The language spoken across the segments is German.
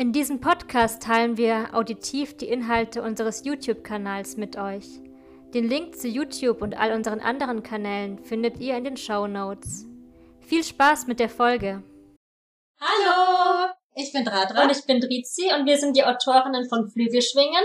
In diesem Podcast teilen wir auditiv die Inhalte unseres YouTube-Kanals mit euch. Den Link zu YouTube und all unseren anderen Kanälen findet ihr in den Show Notes. Viel Spaß mit der Folge! Hallo! Ich bin Dradra. Und ich bin Drizi und wir sind die Autorinnen von Flügelschwingen.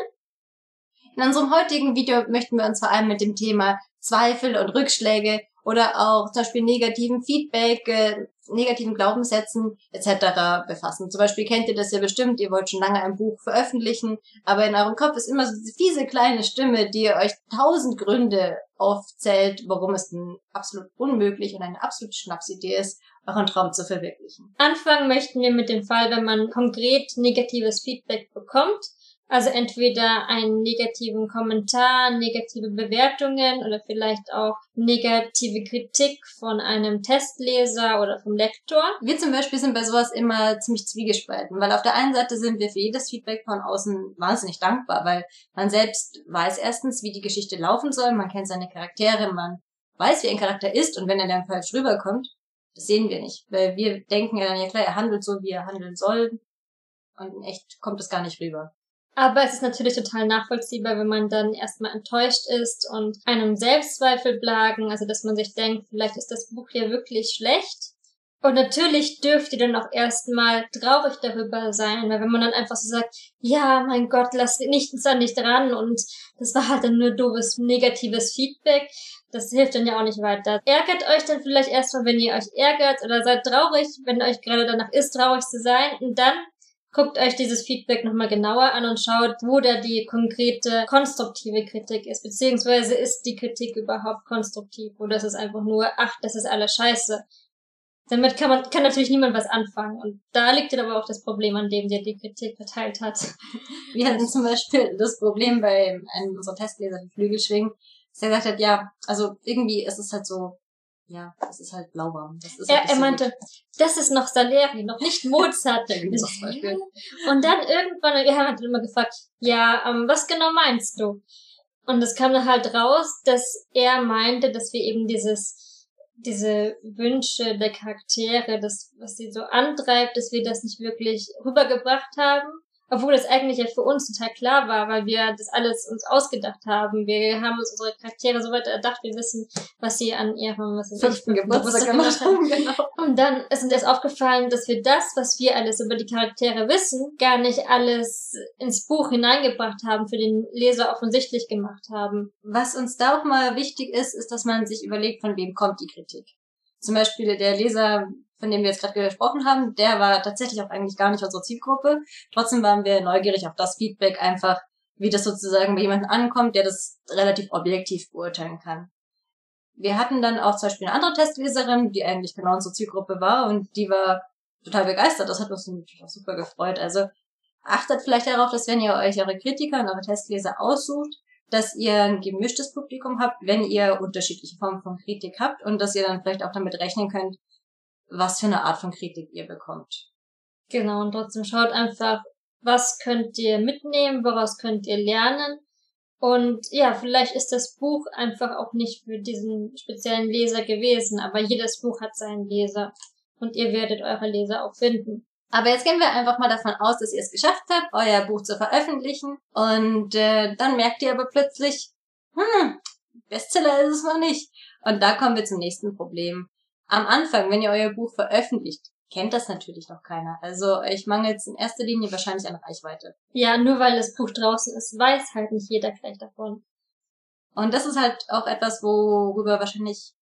In unserem heutigen Video möchten wir uns vor allem mit dem Thema Zweifel und Rückschläge oder auch zum Beispiel negativen Feedback, äh, negativen Glaubenssätzen etc. befassen. Zum Beispiel kennt ihr das ja bestimmt, ihr wollt schon lange ein Buch veröffentlichen, aber in eurem Kopf ist immer so diese kleine Stimme, die euch tausend Gründe aufzählt, warum es denn absolut unmöglich und eine absolute Schnapsidee ist, euren Traum zu verwirklichen. Anfangen möchten wir mit dem Fall, wenn man konkret negatives Feedback bekommt also entweder einen negativen Kommentar, negative Bewertungen oder vielleicht auch negative Kritik von einem Testleser oder vom Lektor. Wir zum Beispiel sind bei sowas immer ziemlich zwiegespalten, weil auf der einen Seite sind wir für jedes Feedback von außen wahnsinnig dankbar, weil man selbst weiß erstens, wie die Geschichte laufen soll, man kennt seine Charaktere, man weiß, wie ein Charakter ist und wenn er dann falsch rüberkommt, das sehen wir nicht, weil wir denken ja dann, ja klar, er handelt so, wie er handeln soll und in echt kommt es gar nicht rüber. Aber es ist natürlich total nachvollziehbar, wenn man dann erstmal enttäuscht ist und einem Selbstzweifel plagen, also dass man sich denkt, vielleicht ist das Buch ja wirklich schlecht. Und natürlich dürft ihr dann auch erstmal traurig darüber sein, weil wenn man dann einfach so sagt, ja, mein Gott, lass nichts da nicht dran und das war halt dann nur doofes, negatives Feedback, das hilft dann ja auch nicht weiter. Ärgert euch dann vielleicht erstmal, wenn ihr euch ärgert oder seid traurig, wenn euch gerade danach ist, traurig zu sein und dann guckt euch dieses Feedback nochmal genauer an und schaut, wo da die konkrete konstruktive Kritik ist, beziehungsweise ist die Kritik überhaupt konstruktiv oder ist es einfach nur, ach, das ist alles scheiße. Damit kann man, kann natürlich niemand was anfangen. Und da liegt dann aber auch das Problem, an dem der die Kritik verteilt hat. Wir hatten zum Beispiel das Problem bei einem unserer Testleser, die Flügelschwingen, dass er gesagt hat, ja, also irgendwie ist es halt so, ja, das ist halt lauwarm. Das ist er, er meinte, gut. das ist noch Salieri, noch nicht Mozart. und dann irgendwann, wir haben halt immer gefragt, ja, ähm, was genau meinst du? Und es kam dann halt raus, dass er meinte, dass wir eben dieses, diese Wünsche der Charaktere, das, was sie so antreibt, dass wir das nicht wirklich rübergebracht haben obwohl das eigentlich ja für uns total klar war, weil wir das alles uns ausgedacht haben. Wir haben uns unsere Charaktere so weit erdacht, wir wissen, was sie an ihrem was fünften Geburtstag gemacht haben. Genau. Und dann ist uns erst aufgefallen, dass wir das, was wir alles über die Charaktere wissen, gar nicht alles ins Buch hineingebracht haben, für den Leser offensichtlich gemacht haben. Was uns da auch mal wichtig ist, ist, dass man sich überlegt, von wem kommt die Kritik. Zum Beispiel der Leser von dem wir jetzt gerade gesprochen haben, der war tatsächlich auch eigentlich gar nicht unsere Zielgruppe. Trotzdem waren wir neugierig auf das Feedback einfach, wie das sozusagen bei jemandem ankommt, der das relativ objektiv beurteilen kann. Wir hatten dann auch zum Beispiel eine andere Testleserin, die eigentlich genau unsere Zielgruppe war und die war total begeistert. Das hat uns natürlich auch super gefreut. Also achtet vielleicht darauf, dass wenn ihr euch eure Kritiker und eure Testleser aussucht, dass ihr ein gemischtes Publikum habt, wenn ihr unterschiedliche Formen von Kritik habt und dass ihr dann vielleicht auch damit rechnen könnt, was für eine Art von Kritik ihr bekommt. Genau, und trotzdem schaut einfach, was könnt ihr mitnehmen, woraus könnt ihr lernen. Und ja, vielleicht ist das Buch einfach auch nicht für diesen speziellen Leser gewesen, aber jedes Buch hat seinen Leser. Und ihr werdet eure Leser auch finden. Aber jetzt gehen wir einfach mal davon aus, dass ihr es geschafft habt, euer Buch zu veröffentlichen. Und äh, dann merkt ihr aber plötzlich, hm, Bestseller ist es noch nicht. Und da kommen wir zum nächsten Problem am Anfang, wenn ihr euer Buch veröffentlicht, kennt das natürlich noch keiner. Also ich mangelt in erster Linie wahrscheinlich an Reichweite. Ja, nur weil das Buch draußen ist, weiß halt nicht jeder gleich davon. Und das ist halt auch etwas, worüber wahrscheinlich,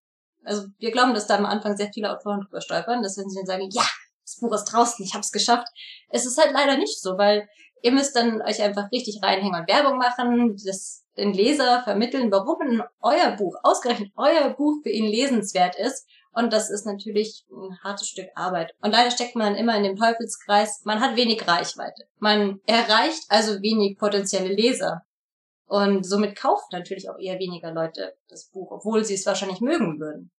also wir glauben, dass da am Anfang sehr viele Autoren drüber stolpern, dass wenn sie dann sagen, ja, das Buch ist draußen, ich hab's geschafft. Es ist halt leider nicht so, weil ihr müsst dann euch einfach richtig reinhängen und Werbung machen, das den Leser vermitteln, warum euer Buch, ausgerechnet euer Buch für ihn lesenswert ist Und das ist natürlich ein hartes Stück Arbeit. Und leider steckt man immer in dem Teufelskreis. Man hat wenig Reichweite. Man erreicht also wenig potenzielle Leser. Und somit kauft natürlich auch eher weniger Leute das Buch, obwohl sie es wahrscheinlich mögen würden.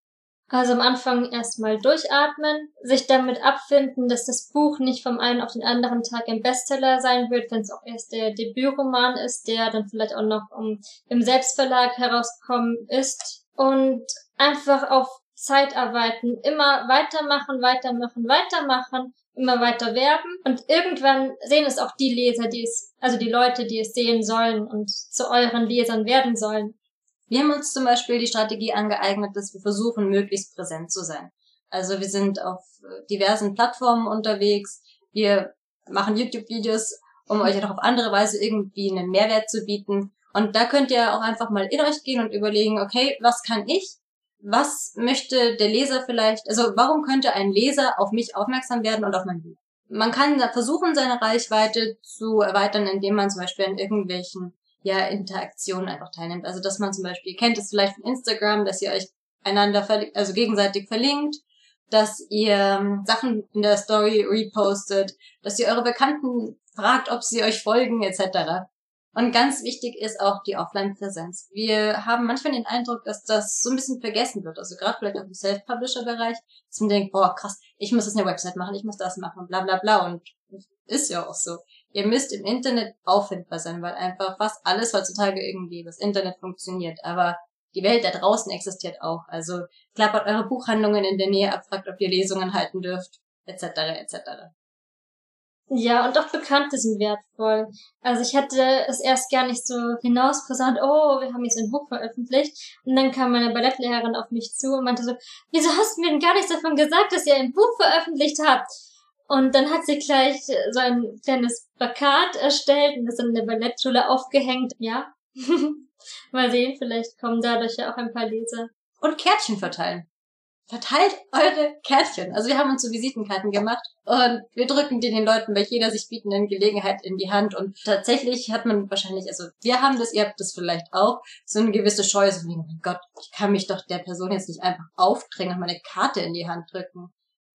Also am Anfang erstmal durchatmen, sich damit abfinden, dass das Buch nicht vom einen auf den anderen Tag ein Bestseller sein wird, wenn es auch erst der Debütroman ist, der dann vielleicht auch noch um, im Selbstverlag herausgekommen ist. Und einfach auf Zeit arbeiten, immer weitermachen, weitermachen, weitermachen, immer weiter werben und irgendwann sehen es auch die Leser, die es, also die Leute, die es sehen sollen und zu euren Lesern werden sollen. Wir haben uns zum Beispiel die Strategie angeeignet, dass wir versuchen, möglichst präsent zu sein. Also wir sind auf äh, diversen Plattformen unterwegs. Wir machen YouTube-Videos, um euch auch auf andere Weise irgendwie einen Mehrwert zu bieten. Und da könnt ihr auch einfach mal in euch gehen und überlegen, okay, was kann ich? Was möchte der Leser vielleicht, also warum könnte ein Leser auf mich aufmerksam werden und auf mein Buch? Man kann versuchen, seine Reichweite zu erweitern, indem man zum Beispiel an irgendwelchen ja, Interaktionen einfach teilnimmt. Also dass man zum Beispiel, kennt es vielleicht von Instagram, dass ihr euch einander, also gegenseitig verlinkt, dass ihr ähm, Sachen in der Story repostet, dass ihr eure Bekannten fragt, ob sie euch folgen, etc. Und ganz wichtig ist auch die Offline-Präsenz. Wir haben manchmal den Eindruck, dass das so ein bisschen vergessen wird. Also gerade vielleicht auch im Self-Publisher-Bereich, dass man denkt, boah, krass, ich muss jetzt eine Website machen, ich muss das machen, bla bla bla. Und ist ja auch so. Ihr müsst im Internet auffindbar sein, weil einfach fast alles heutzutage irgendwie das Internet funktioniert. Aber die Welt da draußen existiert auch. Also klappert eure Buchhandlungen in der Nähe ab, fragt, ob ihr Lesungen halten dürft, etc. etc. Ja, und auch Bekannte sind wertvoll. Also ich hatte es erst gar nicht so hinauspräsent, oh, wir haben jetzt ein Buch veröffentlicht. Und dann kam meine Ballettlehrerin auf mich zu und meinte so, wieso hast du mir denn gar nichts davon gesagt, dass ihr ein Buch veröffentlicht habt? Und dann hat sie gleich so ein kleines Plakat erstellt und das in der Ballettschule aufgehängt. Ja. Mal sehen, vielleicht kommen dadurch ja auch ein paar Leser. Und Kärtchen verteilen verteilt eure Kärtchen. Also wir haben uns so Visitenkarten gemacht und wir drücken die den Leuten bei jeder sich bietenden Gelegenheit in die Hand und tatsächlich hat man wahrscheinlich, also wir haben das, ihr habt das vielleicht auch, so eine gewisse Scheu, so wie, oh mein Gott, ich kann mich doch der Person jetzt nicht einfach aufdrängen und meine Karte in die Hand drücken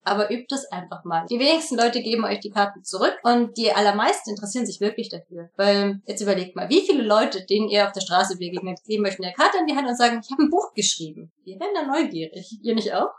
aber übt es einfach mal. Die wenigsten Leute geben euch die Karten zurück und die allermeisten interessieren sich wirklich dafür. Weil jetzt überlegt mal, wie viele Leute, denen ihr auf der Straße begegnet, geben euch eine Karte in die Hand und sagen, ich habe ein Buch geschrieben. Die werden dann neugierig. Ihr nicht auch?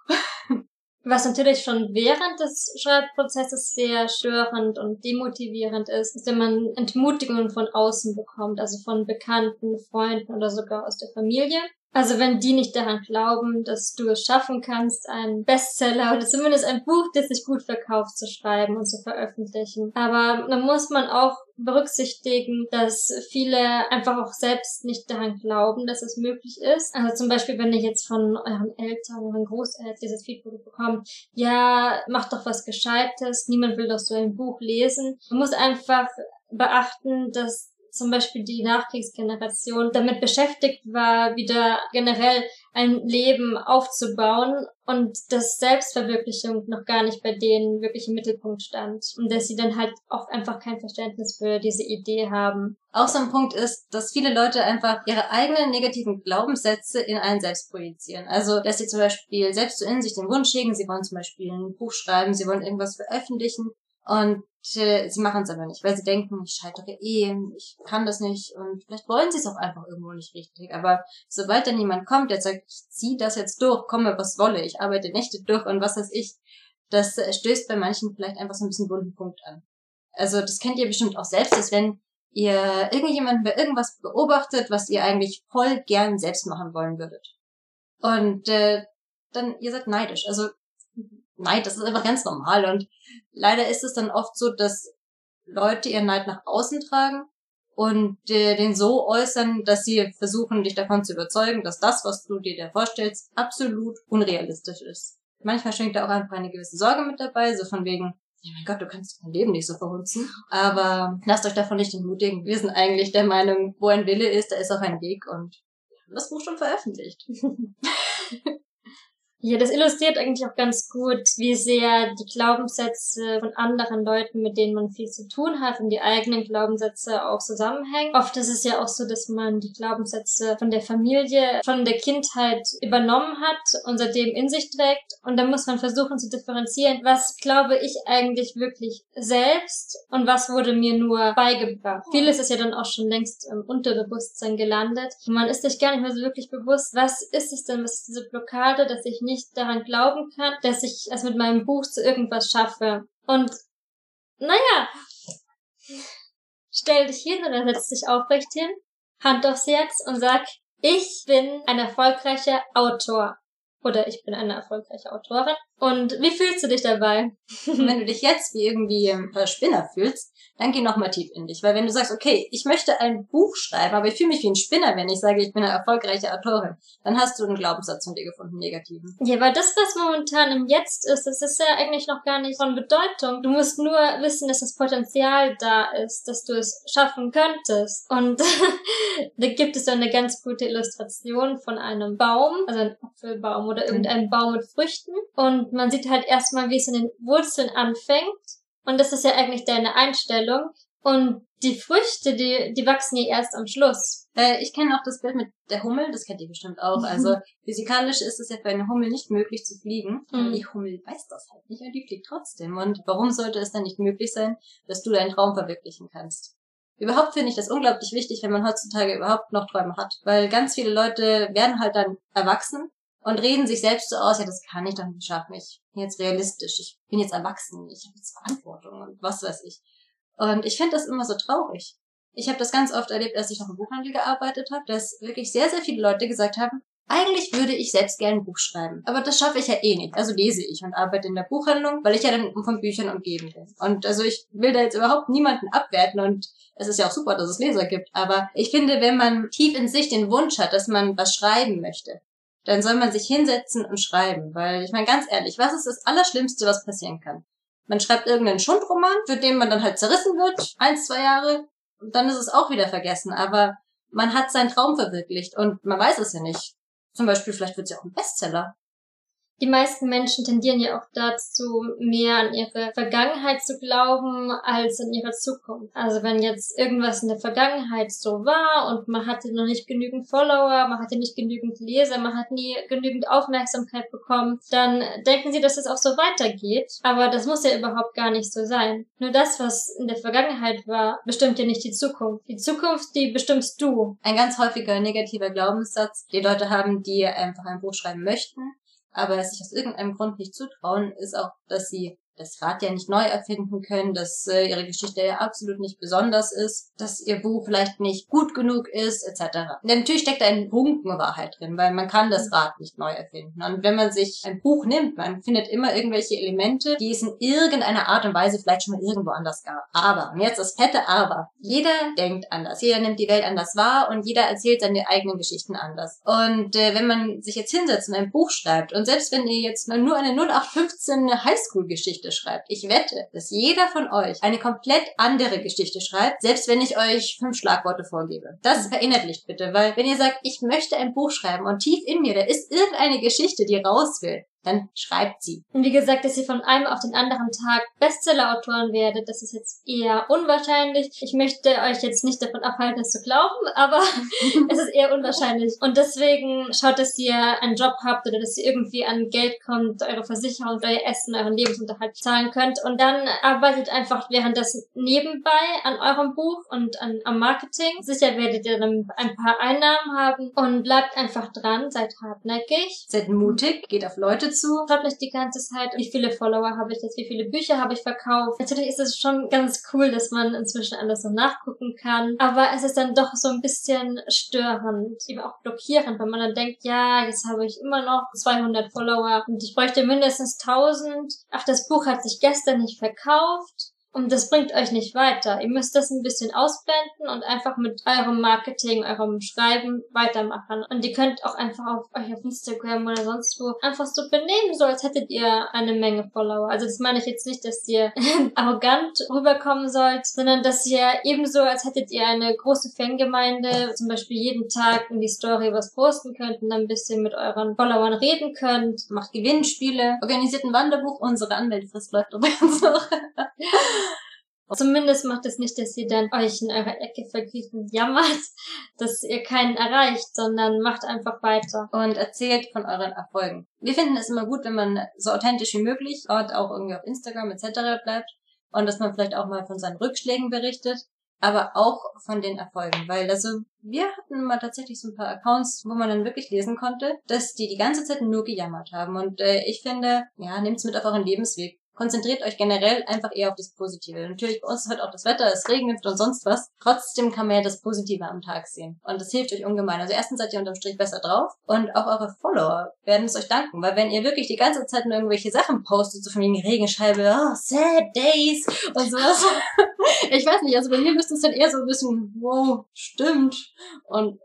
Was natürlich schon während des Schreibprozesses sehr störend und demotivierend ist, ist, wenn man Entmutigungen von außen bekommt, also von Bekannten, Freunden oder sogar aus der Familie. Also wenn die nicht daran glauben, dass du es schaffen kannst, einen Bestseller oder zumindest ein Buch, das sich gut verkauft, zu schreiben und zu veröffentlichen. Aber dann muss man auch berücksichtigen, dass viele einfach auch selbst nicht daran glauben, dass es möglich ist. Also zum Beispiel, wenn ihr jetzt von euren Eltern, euren Großeltern dieses Feedback bekommt, ja, mach doch was Gescheites, niemand will doch so ein Buch lesen. Man muss einfach beachten, dass zum Beispiel die Nachkriegsgeneration damit beschäftigt war, wieder generell ein Leben aufzubauen und dass Selbstverwirklichung noch gar nicht bei denen wirklich im Mittelpunkt stand und dass sie dann halt auch einfach kein Verständnis für diese Idee haben. Auch so ein Punkt ist, dass viele Leute einfach ihre eigenen negativen Glaubenssätze in einen selbst projizieren. Also, dass sie zum Beispiel selbst so in sich den Wunsch hegen, sie wollen zum Beispiel ein Buch schreiben, sie wollen irgendwas veröffentlichen und äh, sie machen es aber nicht, weil sie denken, ich scheitere eh, ich kann das nicht und vielleicht wollen sie es auch einfach irgendwo nicht richtig. Aber sobald dann jemand kommt, der sagt, ich zieh das jetzt durch, komme was wolle, ich arbeite Nächte durch und was weiß ich, das äh, stößt bei manchen vielleicht einfach so ein bisschen wunden Punkt an. Also das kennt ihr bestimmt auch selbst, dass wenn ihr irgendjemanden bei irgendwas beobachtet, was ihr eigentlich voll gern selbst machen wollen würdet. Und äh, dann, ihr seid neidisch. Also Neid, das ist einfach ganz normal. Und leider ist es dann oft so, dass Leute ihren Neid nach außen tragen und äh, den so äußern, dass sie versuchen, dich davon zu überzeugen, dass das, was du dir da vorstellst, absolut unrealistisch ist. Manchmal schwingt da auch einfach eine gewisse Sorge mit dabei, so von wegen, ja mein Gott, du kannst dein Leben nicht so verhunzen. Aber lasst euch davon nicht entmutigen. Wir sind eigentlich der Meinung, wo ein Wille ist, da ist auch ein Weg und wir haben das Buch schon veröffentlicht. Ja, das illustriert eigentlich auch ganz gut, wie sehr die Glaubenssätze von anderen Leuten, mit denen man viel zu tun hat und die eigenen Glaubenssätze auch zusammenhängen. Oft ist es ja auch so, dass man die Glaubenssätze von der Familie, von der Kindheit übernommen hat und seitdem in sich trägt. Und dann muss man versuchen zu differenzieren, was glaube ich eigentlich wirklich selbst und was wurde mir nur beigebracht. Vieles ist ja dann auch schon längst im Unterbewusstsein gelandet. Man ist sich gar nicht mehr so wirklich bewusst, was ist es denn, was ist diese Blockade, dass ich nicht daran glauben kann, dass ich es mit meinem Buch zu irgendwas schaffe. Und naja, stell dich hin oder setz dich aufrecht hin, Hand aufs Herz und sag, ich bin ein erfolgreicher Autor. Oder ich bin eine erfolgreiche Autorin. Und wie fühlst du dich dabei? Wenn du dich jetzt wie irgendwie ein Spinner fühlst, dann geh nochmal tief in dich. Weil wenn du sagst, okay, ich möchte ein Buch schreiben, aber ich fühle mich wie ein Spinner, wenn ich sage, ich bin eine erfolgreiche Autorin, dann hast du einen Glaubenssatz von dir gefunden, negativen. Ja, weil das, was momentan im Jetzt ist, das ist ja eigentlich noch gar nicht von Bedeutung. Du musst nur wissen, dass das Potenzial da ist, dass du es schaffen könntest. Und da gibt es so eine ganz gute Illustration von einem Baum, also ein Apfelbaum oder irgendeinem Baum mit Früchten. Und man sieht halt erstmal, wie es in den Wurzeln anfängt und das ist ja eigentlich deine Einstellung. Und die Früchte, die, die wachsen ja erst am Schluss. Äh, ich kenne auch das Bild mit der Hummel, das kennt ihr bestimmt auch. Also physikalisch ist es ja für eine Hummel nicht möglich zu fliegen. Mhm. Die Hummel weiß das halt nicht und die fliegt trotzdem. Und warum sollte es dann nicht möglich sein, dass du deinen Traum verwirklichen kannst? Überhaupt finde ich das unglaublich wichtig, wenn man heutzutage überhaupt noch Träume hat. Weil ganz viele Leute werden halt dann erwachsen und reden sich selbst so aus, ja, das kann ich doch nicht schaffen. Ich bin jetzt realistisch, ich bin jetzt erwachsen, ich habe jetzt Verantwortung und was weiß ich. Und ich finde das immer so traurig. Ich habe das ganz oft erlebt, als ich noch im Buchhandel gearbeitet habe, dass wirklich sehr, sehr viele Leute gesagt haben, eigentlich würde ich selbst gerne ein Buch schreiben, aber das schaffe ich ja eh nicht. Also lese ich und arbeite in der Buchhandlung, weil ich ja dann von Büchern umgeben bin. Und also ich will da jetzt überhaupt niemanden abwerten und es ist ja auch super, dass es Leser gibt. Aber ich finde, wenn man tief in sich den Wunsch hat, dass man was schreiben möchte, dann soll man sich hinsetzen und schreiben. Weil ich meine, ganz ehrlich, was ist das Allerschlimmste, was passieren kann? Man schreibt irgendeinen Schundroman, für den man dann halt zerrissen wird, eins, zwei Jahre, und dann ist es auch wieder vergessen. Aber man hat seinen Traum verwirklicht und man weiß es ja nicht. Zum Beispiel, vielleicht wird es ja auch ein Bestseller die meisten Menschen tendieren ja auch dazu, mehr an ihre Vergangenheit zu glauben als an ihre Zukunft. Also wenn jetzt irgendwas in der Vergangenheit so war und man hatte noch nicht genügend Follower, man hatte nicht genügend Leser, man hat nie genügend Aufmerksamkeit bekommen, dann denken sie, dass es auch so weitergeht. Aber das muss ja überhaupt gar nicht so sein. Nur das, was in der Vergangenheit war, bestimmt ja nicht die Zukunft. Die Zukunft, die bestimmst du. Ein ganz häufiger negativer Glaubenssatz, die Leute haben, die einfach ein Buch schreiben möchten, aber sich aus irgendeinem Grund nicht zutrauen, ist auch, dass sie das Rad ja nicht neu erfinden können, dass äh, ihre Geschichte ja absolut nicht besonders ist, dass ihr Buch vielleicht nicht gut genug ist, etc. Und natürlich steckt da ein Funken Wahrheit drin, weil man kann das Rad nicht neu erfinden. Und wenn man sich ein Buch nimmt, man findet immer irgendwelche Elemente, die es in irgendeiner Art und Weise vielleicht schon mal irgendwo anders gab. Aber, und jetzt das fette Aber, jeder denkt anders, jeder nimmt die Welt anders wahr und jeder erzählt seine eigenen Geschichten anders. Und äh, wenn man sich jetzt hinsetzt und ein Buch schreibt, und selbst wenn ihr jetzt nur eine 0815 Highschool-Geschichte Geschichte schreibt. Ich wette, dass jeder von euch eine komplett andere Geschichte schreibt, selbst wenn ich euch fünf Schlagworte vorgebe. Das verinnerlicht bitte, weil wenn ihr sagt, ich möchte ein Buch schreiben und tief in mir, da ist irgendeine Geschichte, die raus will, dann schreibt sie. Und wie gesagt, dass ihr von einem auf den anderen Tag Bestseller-Autoren werdet, das ist jetzt eher unwahrscheinlich. Ich möchte euch jetzt nicht davon abhalten, es zu glauben, aber es ist eher unwahrscheinlich. Und deswegen schaut, dass ihr einen Job habt oder dass ihr irgendwie an Geld kommt, eure Versicherung, euer Essen, euren Lebensunterhalt zahlen könnt. Und dann arbeitet einfach währenddessen nebenbei an eurem Buch und an, am Marketing. Sicher werdet ihr dann ein paar Einnahmen haben und bleibt einfach dran, seid hartnäckig. Seid mutig, geht auf Leute zu. Schaut nicht die ganze Zeit, wie viele Follower habe ich jetzt, wie viele Bücher habe ich verkauft. Natürlich ist es schon ganz cool, dass man inzwischen alles so nachgucken kann. Aber es ist dann doch so ein bisschen störend, eben auch blockierend, wenn man dann denkt, ja, jetzt habe ich immer noch 200 Follower und ich bräuchte mindestens 1000. Ach, das Buch hat sich gestern nicht verkauft. Und das bringt euch nicht weiter. Ihr müsst das ein bisschen ausblenden und einfach mit eurem Marketing, eurem Schreiben weitermachen. Und ihr könnt auch einfach auf euch auf Instagram oder sonst wo einfach so benehmen, so als hättet ihr eine Menge Follower. Also das meine ich jetzt nicht, dass ihr arrogant rüberkommen sollt, sondern dass ihr ebenso, als hättet ihr eine große Fangemeinde, zum Beispiel jeden Tag in die Story was posten könnt und dann ein bisschen mit euren Followern reden könnt. Macht Gewinnspiele, organisiert ein Wanderbuch, unsere Anmeldefrist läuft übrigens noch. Zumindest macht es nicht, dass ihr dann euch in eurer Ecke und jammert, dass ihr keinen erreicht, sondern macht einfach weiter. Und erzählt von euren Erfolgen. Wir finden es immer gut, wenn man so authentisch wie möglich, dort auch irgendwie auf Instagram etc. bleibt. Und dass man vielleicht auch mal von seinen Rückschlägen berichtet, aber auch von den Erfolgen. Weil also wir hatten mal tatsächlich so ein paar Accounts, wo man dann wirklich lesen konnte, dass die die ganze Zeit nur gejammert haben. Und äh, ich finde, ja, nehmt's mit auf euren Lebensweg konzentriert euch generell einfach eher auf das Positive. Natürlich, bei uns ist halt auch das Wetter, es regnet und sonst was. Trotzdem kann man ja das Positive am Tag sehen. Und das hilft euch ungemein. Also erstens seid ihr unterm Strich besser drauf und auch eure Follower werden es euch danken. Weil wenn ihr wirklich die ganze Zeit nur irgendwelche Sachen postet, so von wegen Regenscheibe, oh, sad days und sowas. ich weiß nicht, also bei mir müsste es dann eher so ein bisschen, wow, stimmt. Und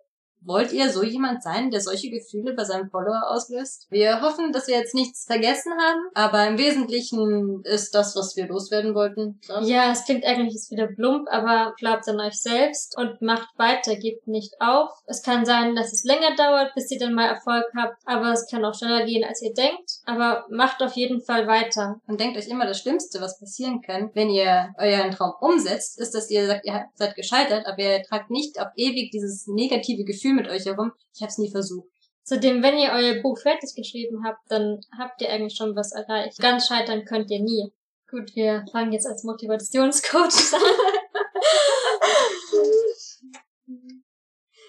Wollt ihr so jemand sein, der solche Gefühle bei seinem Follower auslöst? Wir hoffen, dass wir jetzt nichts vergessen haben, aber im Wesentlichen ist das, was wir loswerden wollten. Klar? Ja, es klingt eigentlich jetzt wieder plump, aber glaubt an euch selbst und macht weiter, gebt nicht auf. Es kann sein, dass es länger dauert, bis ihr dann mal Erfolg habt, aber es kann auch schneller gehen, als ihr denkt. Aber macht auf jeden Fall weiter. Und denkt euch immer, das Schlimmste, was passieren kann, wenn ihr euren Traum umsetzt, ist, dass ihr sagt, ihr seid gescheitert, aber ihr tragt nicht auf ewig dieses negative Gefühl mit euch herum. Ich habe es nie versucht. Zudem, wenn ihr euer Buch fertig geschrieben habt, dann habt ihr eigentlich schon was erreicht. Ganz scheitern könnt ihr nie. Gut, wir fangen jetzt als Motivationscoach an.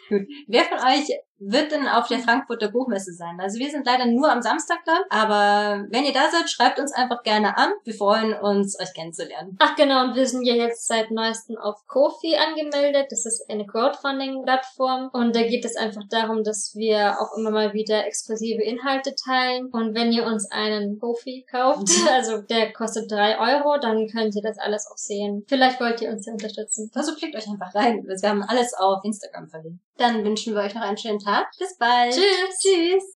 Gut. Wer von euch wird denn auf der Frankfurter Buchmesse sein. Also wir sind leider nur am Samstag da, aber wenn ihr da seid, schreibt uns einfach gerne an. Wir freuen uns, euch kennenzulernen. Ach genau, und wir sind ja jetzt seit neuestem auf Kofi angemeldet. Das ist eine Crowdfunding-Plattform und da geht es einfach darum, dass wir auch immer mal wieder exklusive Inhalte teilen. Und wenn ihr uns einen Kofi kauft, also der kostet drei Euro, dann könnt ihr das alles auch sehen. Vielleicht wollt ihr uns ja unterstützen. Also klickt euch einfach rein. Wir haben alles auf Instagram verlinkt. Dann wünschen wir euch noch einen schönen Tag. Bis bald. Tschüss. Tschüss.